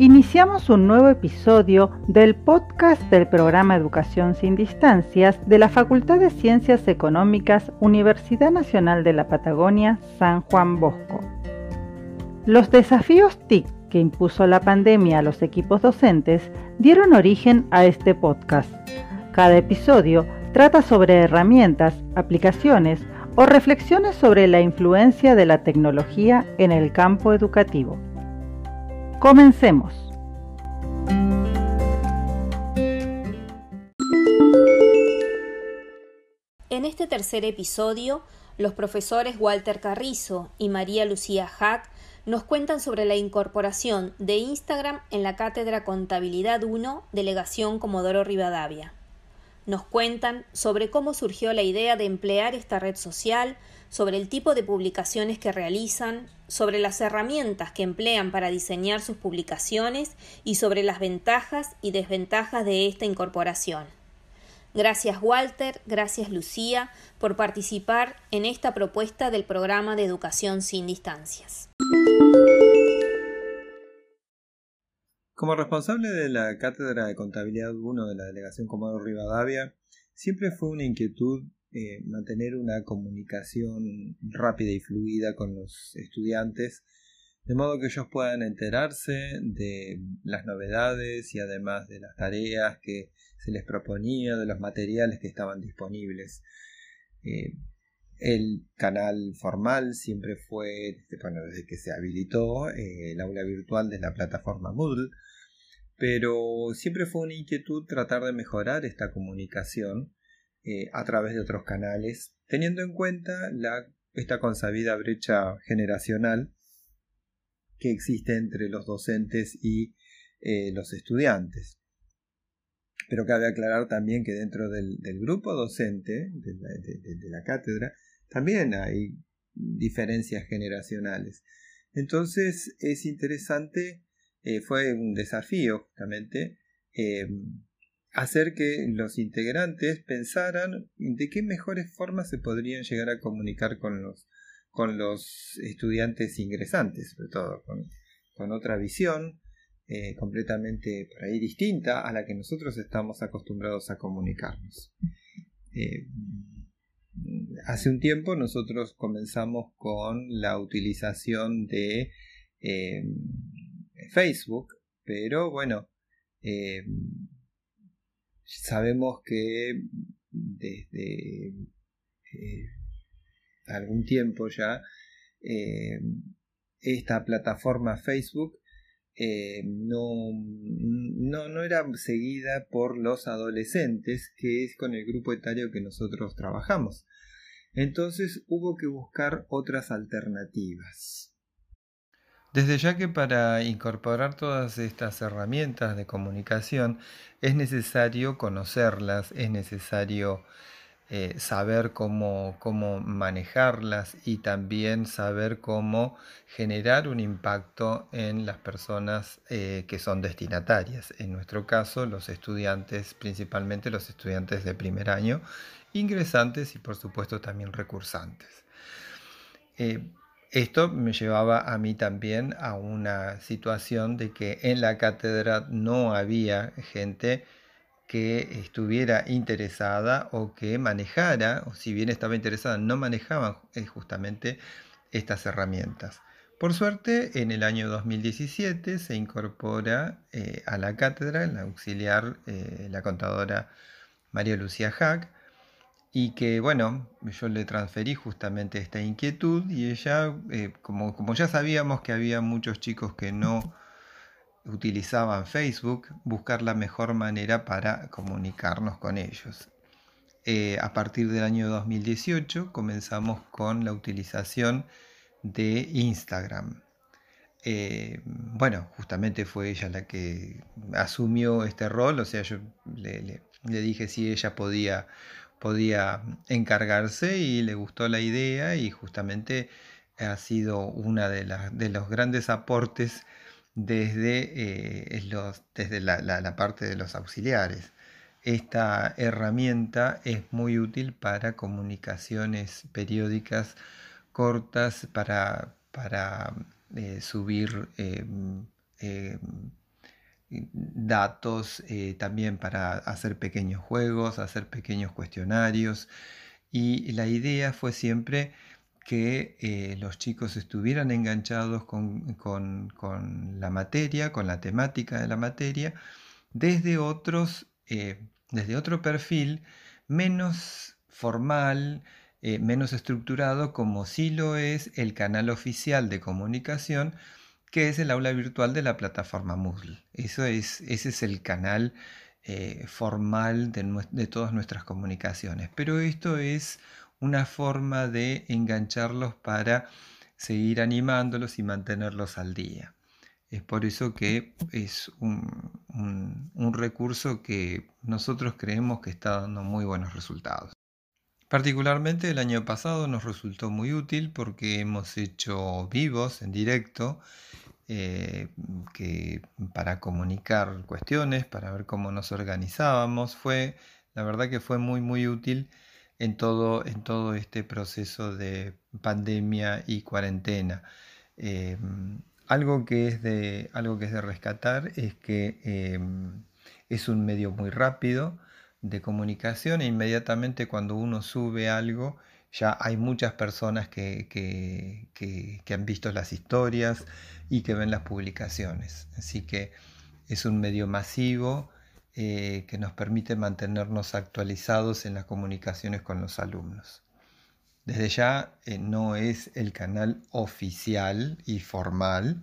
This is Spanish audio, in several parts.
Iniciamos un nuevo episodio del podcast del programa Educación sin Distancias de la Facultad de Ciencias Económicas Universidad Nacional de la Patagonia San Juan Bosco. Los desafíos TIC que impuso la pandemia a los equipos docentes dieron origen a este podcast. Cada episodio trata sobre herramientas, aplicaciones o reflexiones sobre la influencia de la tecnología en el campo educativo. Comencemos. En este tercer episodio, los profesores Walter Carrizo y María Lucía Hack nos cuentan sobre la incorporación de Instagram en la Cátedra Contabilidad 1, Delegación Comodoro Rivadavia. Nos cuentan sobre cómo surgió la idea de emplear esta red social, sobre el tipo de publicaciones que realizan, sobre las herramientas que emplean para diseñar sus publicaciones y sobre las ventajas y desventajas de esta incorporación. Gracias Walter, gracias Lucía por participar en esta propuesta del programa de educación sin distancias. Como responsable de la Cátedra de Contabilidad 1 de la Delegación Comodoro Rivadavia, siempre fue una inquietud eh, mantener una comunicación rápida y fluida con los estudiantes, de modo que ellos puedan enterarse de las novedades y además de las tareas que se les proponía, de los materiales que estaban disponibles. Eh, el canal formal siempre fue, bueno, desde que se habilitó eh, el aula virtual de la plataforma Moodle, pero siempre fue una inquietud tratar de mejorar esta comunicación eh, a través de otros canales, teniendo en cuenta esta consabida brecha generacional que existe entre los docentes y eh, los estudiantes. Pero cabe aclarar también que dentro del, grupo docente de la, cátedra también hay diferencias generacionales. Entonces es interesante, eh, fue un desafío justamente hacer que los integrantes pensaran de qué mejores formas se podrían llegar a comunicar con los, con los estudiantes ingresantes, sobre todo con, otra visión eh, completamente por ahí distinta a la que nosotros estamos acostumbrados a comunicarnos. Eh, hace un tiempo nosotros comenzamos con la utilización de eh, Facebook, pero bueno, sabemos que desde eh, algún tiempo ya eh, esta plataforma Facebook eh, no, no, no, era seguida por los adolescentes, que es con el grupo etario que nosotros trabajamos. Entonces hubo que buscar otras alternativas. Desde ya que para incorporar todas estas herramientas de comunicación es necesario conocerlas, es necesario eh, saber cómo, cómo, manejarlas y también saber cómo generar un impacto en las personas eh, que son destinatarias. En nuestro caso, los estudiantes, principalmente los estudiantes de primer año, ingresantes y por supuesto también recursantes. Eh, esto me llevaba a mí también a una situación de que en la cátedra no había gente que estuviera interesada o que manejara, o si bien estaba interesada, no manejaban eh, justamente estas herramientas. Por suerte, en el año 2017 se incorpora eh, a la cátedra, la auxiliar, eh, la contadora María Lucía Hack, y que bueno, yo le transferí justamente esta inquietud y ella, eh, como, como ya sabíamos que había muchos chicos que no utilizaban Facebook, buscar la mejor manera para comunicarnos con ellos. Eh, a partir del año 2018 comenzamos con la utilización de Instagram. Eh, bueno, justamente fue ella la que asumió este rol, o sea, yo le, le dije si ella podía podía encargarse y le gustó la idea y justamente ha sido una de, de los grandes aportes desde, eh, los, desde la, parte de los auxiliares. Esta herramienta es muy útil para comunicaciones periódicas cortas, para, para eh, subir eh, datos también para hacer pequeños juegos, hacer pequeños cuestionarios. Y la idea fue siempre que los chicos estuvieran enganchados con, con, la materia, con la temática de la materia, desde, otros, desde otro perfil menos formal, eh, menos estructurado como sí lo es el canal oficial de comunicación que es el aula virtual de la plataforma Moodle. Eso es, ese es el canal eh, formal de, todas nuestras comunicaciones. Pero esto es una forma de engancharlos para seguir animándolos y mantenerlos al día. Es por eso que es un, un recurso que nosotros creemos que está dando muy buenos resultados. Particularmente el año pasado nos resultó muy útil porque hemos hecho vivos en directo eh, para comunicar cuestiones, para ver cómo nos organizábamos. Fue, la verdad que fue muy muy útil en todo, en todo este proceso de pandemia y cuarentena. Em, algo, que es de, algo que es de rescatar es que em, es un medio muy rápido de comunicación e inmediatamente cuando uno sube algo ya hay muchas personas que, que, han visto las historias y que ven las publicaciones. Así que es un medio masivo eh, que nos permite mantenernos actualizados en las comunicaciones con los alumnos. Desde ya eh, no es el canal oficial y formal,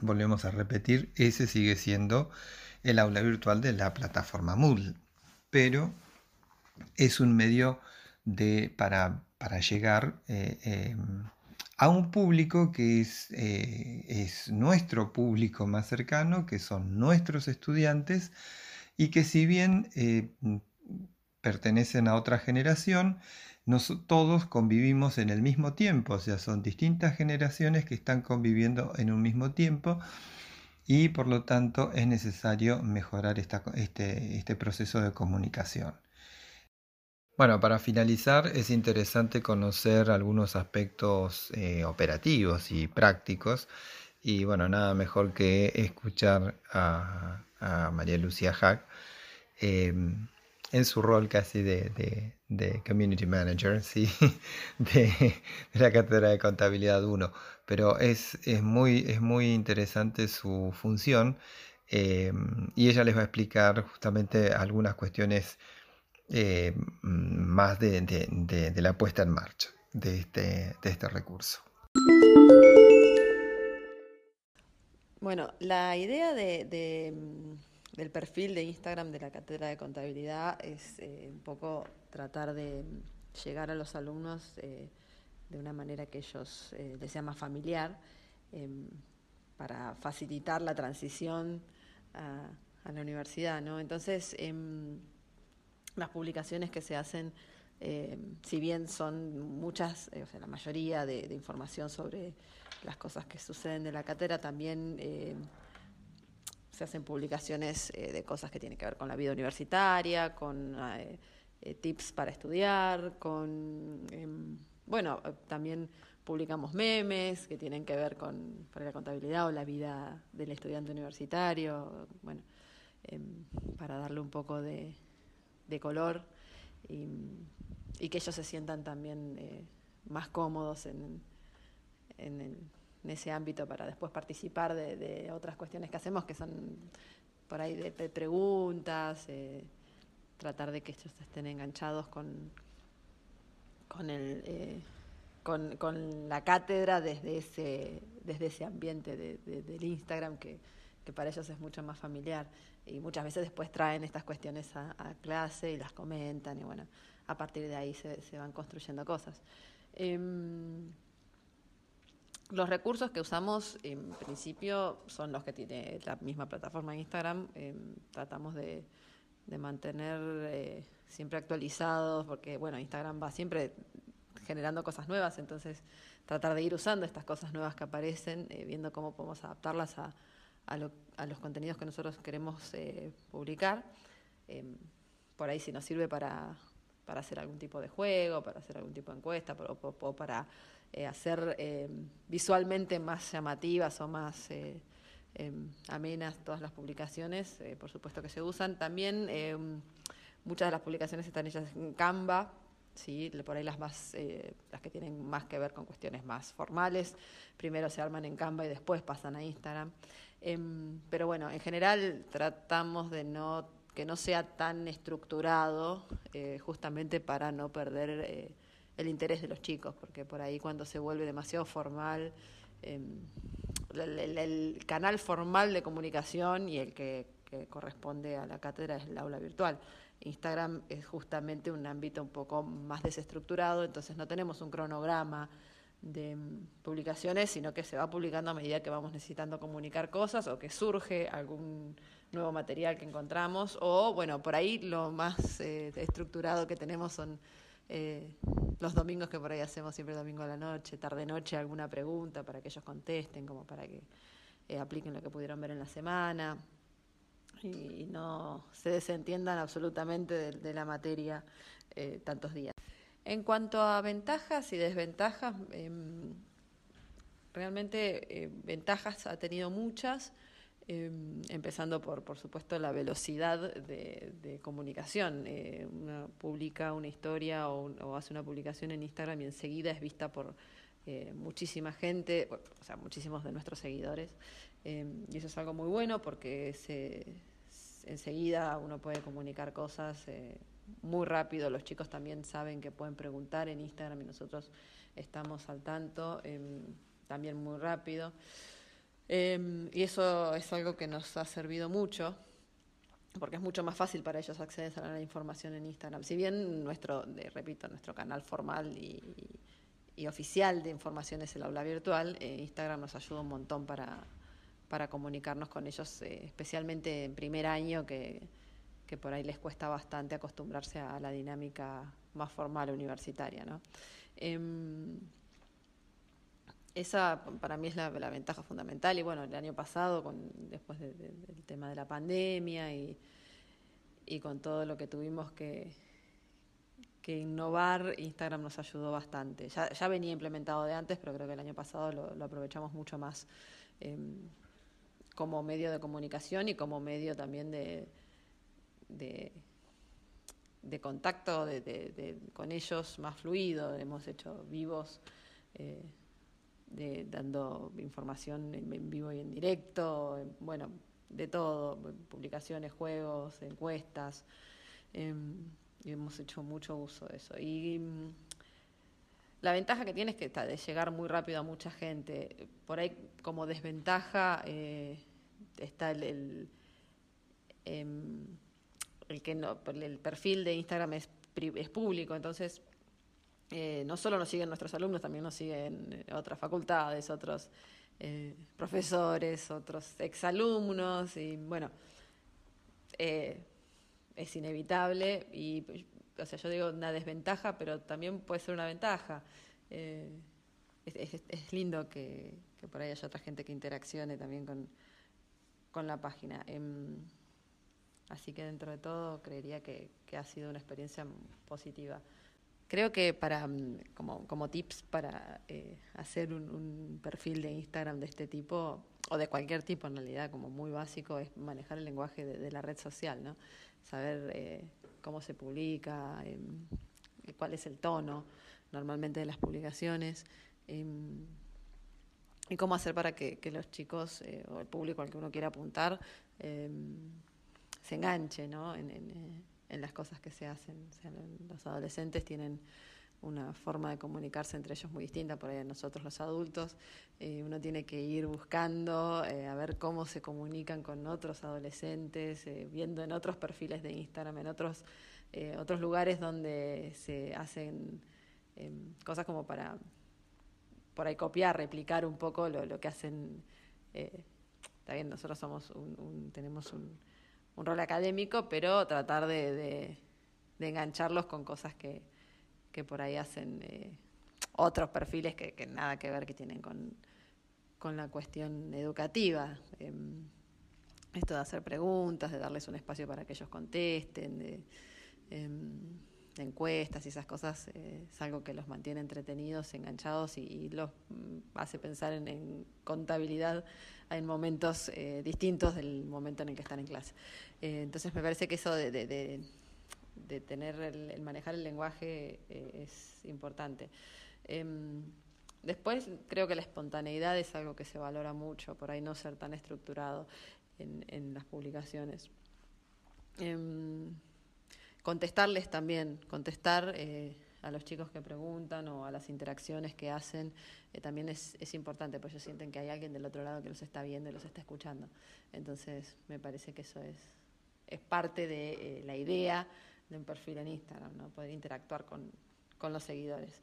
volvemos a repetir, ese sigue siendo el aula virtual de la plataforma Moodle pero es un medio para, llegar eh, em, a un público que es, eh, es, nuestro público más cercano, que son nuestros estudiantes, y que si bien eh, pertenecen a otra generación, todos convivimos en el mismo tiempo, o sea, son distintas generaciones que están conviviendo en un mismo tiempo y por lo tanto es necesario mejorar este, este, proceso de comunicación. Bueno, para finalizar es interesante conocer algunos aspectos eh, operativos y prácticos y bueno, nada mejor que escuchar a, María Lucía Hack em, en su rol casi de, Community Manager, ¿sí? de, la Cátedra de Contabilidad 1 pero es, muy, es muy interesante su función eh, y ella les va a explicar justamente algunas cuestiones eh, más de, la puesta en marcha de este, de este recurso. Bueno, la idea de, del perfil de Instagram de la Cátedra de Contabilidad es eh, un poco tratar de llegar a los alumnos de una manera que ellos eh, les sea más familiar, em, para facilitar la transición a, la universidad. ¿no? Entonces, em, las publicaciones que se hacen, em, si bien son muchas, eh, o sea, la mayoría de, información sobre las cosas que suceden de la cátedra, también hacen publicaciones eh, de cosas que tienen que ver con la vida universitaria, con tips para estudiar, con bueno, eh, también publicamos memes que tienen que ver con la contabilidad o la vida del estudiante universitario, bueno, em, para darle un poco de, color y, que ellos se sientan también eh, más cómodos en, ese ámbito para después participar de, otras cuestiones que hacemos que son por ahí de, preguntas, eh, tratar de que ellos estén enganchados con con, el, eh, con, la cátedra desde ese, desde ese ambiente del Instagram que, para ellos es mucho más familiar. Y muchas veces después traen estas cuestiones a, clase y las comentan y bueno, a partir de ahí se, van construyendo cosas. Em, los recursos que usamos en principio son los que tiene la misma plataforma de Instagram. Tratamos de, mantener eh, siempre actualizados, porque bueno, Instagram va siempre generando cosas nuevas, entonces tratar de ir usando estas cosas nuevas que aparecen, eh, viendo cómo podemos adaptarlas a, a, los contenidos que nosotros queremos eh, publicar. Por ahí si nos sirve para, para, hacer algún tipo de juego, para hacer algún tipo de encuesta, o, para eh, hacer em, visualmente más llamativas o más em, amenas todas las publicaciones, eh, por supuesto que se usan. También em, muchas de las publicaciones están hechas en Canva, ¿sí? por ahí las, más, eh, las que tienen más que ver con cuestiones más formales, primero se arman en Canva y después pasan a Instagram. Em, pero bueno, en general tratamos de no que no sea tan estructurado, eh, justamente para no perder eh, el interés de los chicos, porque por ahí cuando se vuelve demasiado formal, em, el, canal formal de comunicación y el que, corresponde a la cátedra es el aula virtual. Instagram es justamente un ámbito un poco más desestructurado, entonces no tenemos un cronograma de publicaciones, sino que se va publicando a medida que vamos necesitando comunicar cosas o que surge algún nuevo material que encontramos, o bueno, por ahí lo más eh, estructurado que tenemos son eh, los domingos que por ahí hacemos siempre domingo a la noche, tarde-noche, alguna pregunta para que ellos contesten, como para que eh, apliquen lo que pudieron ver en la semana y, no se desentiendan absolutamente de, la materia tantos días. En cuanto a ventajas y desventajas, em, realmente ventajas ha tenido muchas. Em, empezando por, por supuesto, la velocidad de, comunicación. Eh, uno publica una historia o, hace una publicación en Instagram y enseguida es vista por eh, muchísima gente, o sea, muchísimos de nuestros seguidores. Em, y eso es algo muy bueno porque se, enseguida uno puede comunicar cosas eh, muy rápido. Los chicos también saben que pueden preguntar en Instagram y nosotros estamos al tanto em, también muy rápido. Em, y eso es algo que nos ha servido mucho, porque es mucho más fácil para ellos acceder a la información en Instagram. Si bien nuestro, repito, nuestro canal formal y, oficial de información es el aula virtual, eh, Instagram nos ayuda un montón para, para comunicarnos con ellos, eh, especialmente en primer año, que, que, por ahí les cuesta bastante acostumbrarse a la dinámica más formal universitaria. ¿no? Em, esa para mí es la, ventaja fundamental y bueno, el año pasado, con, después del tema de la pandemia y, con todo lo que tuvimos que, innovar, Instagram nos ayudó bastante. Ya, ya, venía implementado de antes, pero creo que el año pasado lo, aprovechamos mucho más em, como medio de comunicación y como medio también de, de, contacto con ellos más fluido. Hemos hecho vivos. Eh, de, dando información en, vivo y en directo, bueno, de todo, publicaciones, juegos, encuestas, em, y hemos hecho mucho uso de eso. Y mm, la ventaja que tiene es que está de llegar muy rápido a mucha gente. Por ahí como desventaja eh, está el, el, em, el que el perfil de Instagram es, público, entonces eh, no solo nos siguen nuestros alumnos, también nos siguen eh, otras facultades, otros eh, profesores, otros exalumnos, y bueno, es inevitable y, o sea, yo digo una desventaja, pero también puede ser una ventaja. Es, lindo que, por ahí haya otra gente que interaccione también con, con la página. Así que dentro de todo creería que ha sido una experiencia positiva. Creo que para mm, como, tips para eh, hacer un, perfil de Instagram de este tipo, o de cualquier tipo en realidad, como muy básico, es manejar el lenguaje de, la red social, ¿no? Saber eh, cómo se publica, em, cuál es el tono normalmente de las publicaciones, em, y cómo hacer para que, los chicos eh, o el público al que uno quiera apuntar em, se enganche, ¿no? en, en las cosas que se hacen. los adolescentes tienen una forma de comunicarse entre ellos muy distinta, por ahí nosotros los adultos, eh, uno tiene que ir buscando eh, a ver cómo se comunican con otros adolescentes, eh, viendo en otros perfiles de Instagram, en otros, otros lugares donde se hacen em, cosas como para por ahí copiar, replicar un poco lo, que hacen. está bien, nosotros somos un, tenemos un un rol académico, pero tratar de, engancharlos con cosas que, que por ahí hacen eh, otros perfiles que, nada que ver que tienen con, la cuestión educativa. Em, esto de hacer preguntas, de darles un espacio para que ellos contesten, de, encuestas y esas cosas eh, es algo que los mantiene entretenidos, enganchados y, los mm, hace pensar en, contabilidad en momentos eh, distintos del momento en el que están en clase. entonces me parece que eso de, tener el, manejar el lenguaje es importante. Em, después creo que la espontaneidad es algo que se valora mucho, por ahí no ser tan estructurado en, las publicaciones. Contestarles también, contestar eh, a los chicos que preguntan o a las interacciones que hacen, eh, también es, importante, porque ellos sienten que hay alguien del otro lado que los está viendo y los está escuchando. Entonces, me parece que eso es, es parte de eh, la idea de un perfil en Instagram, ¿no? poder interactuar con, con los seguidores.